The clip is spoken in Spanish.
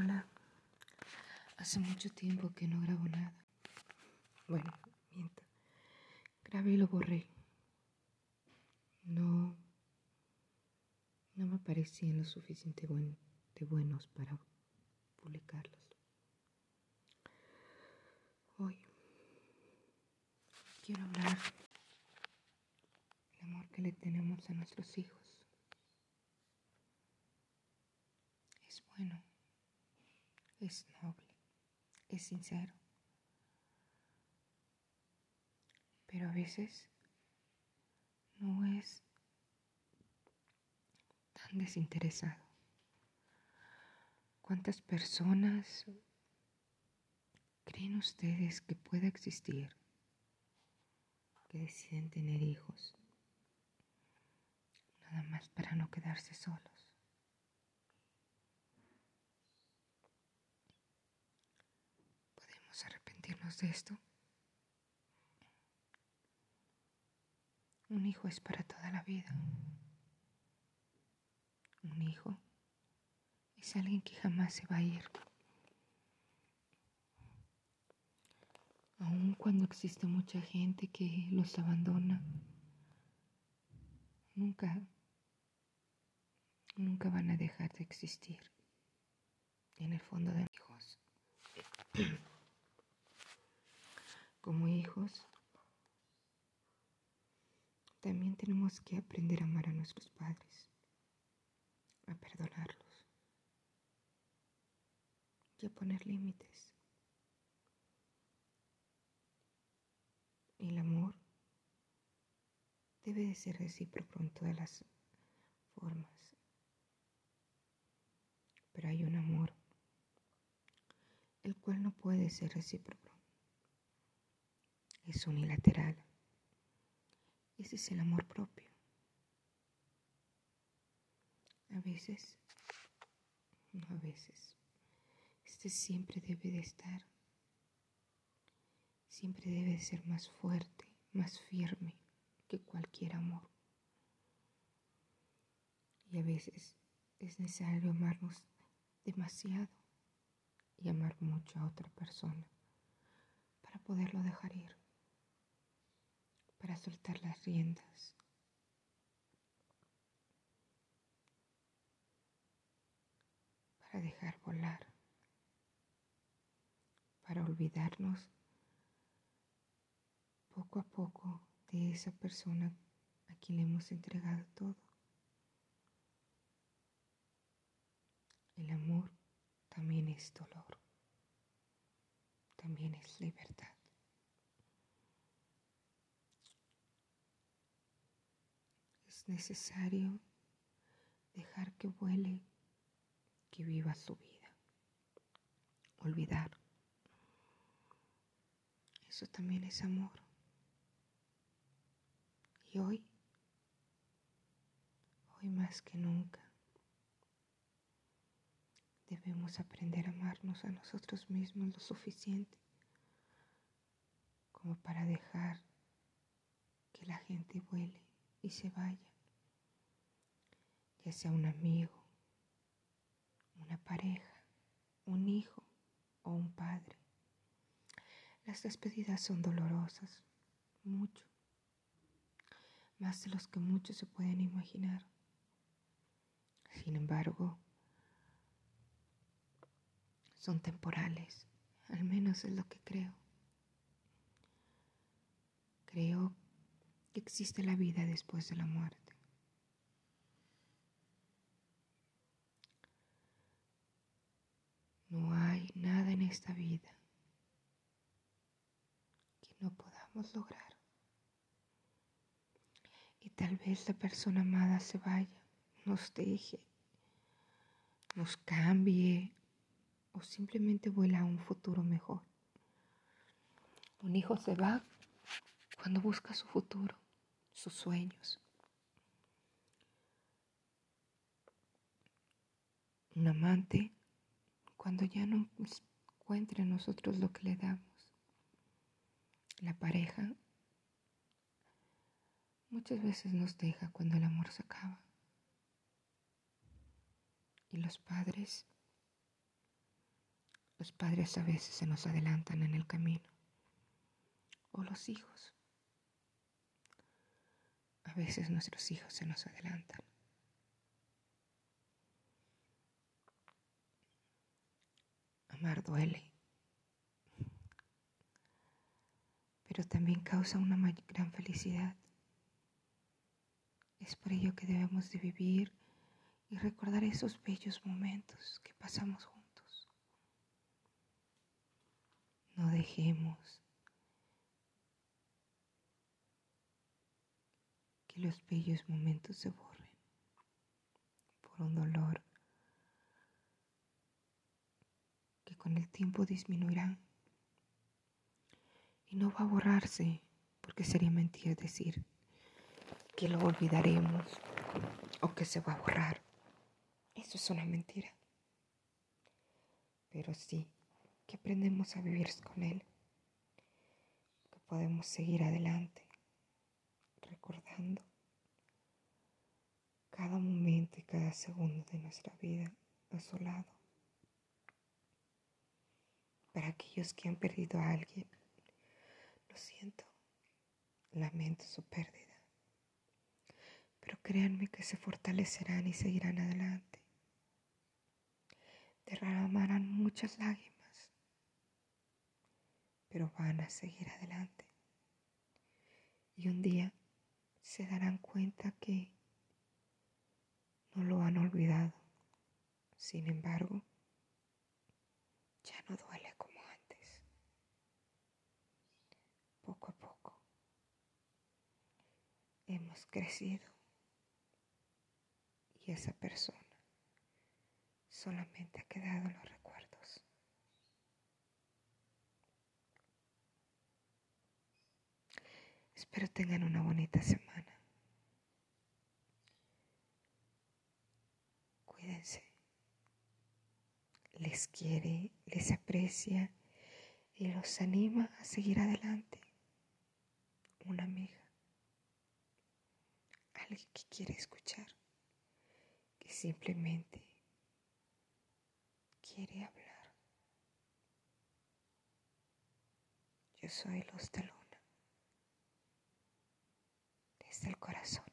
Hola. Hace mucho tiempo que no grabo nada. Bueno, miento. Grabé y lo borré. No. No me parecían lo suficiente de buenos para publicarlos. Hoy quiero hablar del amor que le tenemos a nuestros hijos. Es bueno es noble, es sincero. Pero a veces no es tan desinteresado. ¿Cuántas personas creen ustedes que pueda existir que deciden tener hijos nada más para no quedarse solos? De esto? Un hijo es para toda la vida. Un hijo es alguien que jamás se va a ir. Aun cuando existe mucha gente que los abandona, nunca, nunca van a dejar de existir en el fondo de hijos. Como hijos, también tenemos que aprender a amar a nuestros padres, a perdonarlos y a poner límites. El amor debe de ser recíproco en todas las formas, pero hay un amor el cual no puede ser recíproco es unilateral. Ese es el amor propio. A veces, no a veces, este siempre debe de estar, siempre debe de ser más fuerte, más firme que cualquier amor. Y a veces es necesario amarnos demasiado y amar mucho a otra persona para poderlo dejar ir para soltar las riendas. Para dejar volar. Para olvidarnos poco a poco de esa persona a quien le hemos entregado todo. El amor también es dolor, también es libertad. Necesario dejar que vuele, que viva su vida. Olvidar. Eso también es amor. Y hoy, hoy más que nunca, debemos aprender a amarnos a nosotros mismos lo suficiente como para dejar que la gente vuele y se vaya ya sea un amigo, una pareja, un hijo o un padre. Las despedidas son dolorosas, mucho, más de los que muchos se pueden imaginar. Sin embargo, son temporales, al menos es lo que creo. Creo que existe la vida después de la muerte. No hay nada en esta vida que no podamos lograr. Y tal vez la persona amada se vaya, nos deje, nos cambie o simplemente vuela a un futuro mejor. Un hijo se va cuando busca su futuro, sus sueños. Un amante cuando ya no encuentre en nosotros lo que le damos. La pareja muchas veces nos deja cuando el amor se acaba. Y los padres Los padres a veces se nos adelantan en el camino. O los hijos. A veces nuestros hijos se nos adelantan. Amar duele. Pero también causa una gran felicidad. Es por ello que debemos de vivir y recordar esos bellos momentos que pasamos juntos. No dejemos que los bellos momentos se borren por un dolor que con el tiempo disminuirán y no va a borrarse porque sería mentira decir que lo olvidaremos o que se va a borrar. Eso es una mentira. Pero sí que aprendemos a vivir con Él, que podemos seguir adelante, recordando cada momento y cada segundo de nuestra vida a su lado. Para aquellos que han perdido a alguien, lo siento, lamento su pérdida pero créanme que se fortalecerán y seguirán adelante. Derramarán muchas lágrimas, pero van a seguir adelante. Y un día se darán cuenta que no lo han olvidado. Sin embargo, ya no duele como antes. Poco a poco hemos crecido y esa persona solamente ha quedado en los recuerdos. Espero tengan una bonita semana. Cuídense. Les quiere, les aprecia y los anima a seguir adelante. Una amiga. Alguien que quiere escuchar simplemente quiere hablar. Yo soy Luz de Luna, desde el corazón.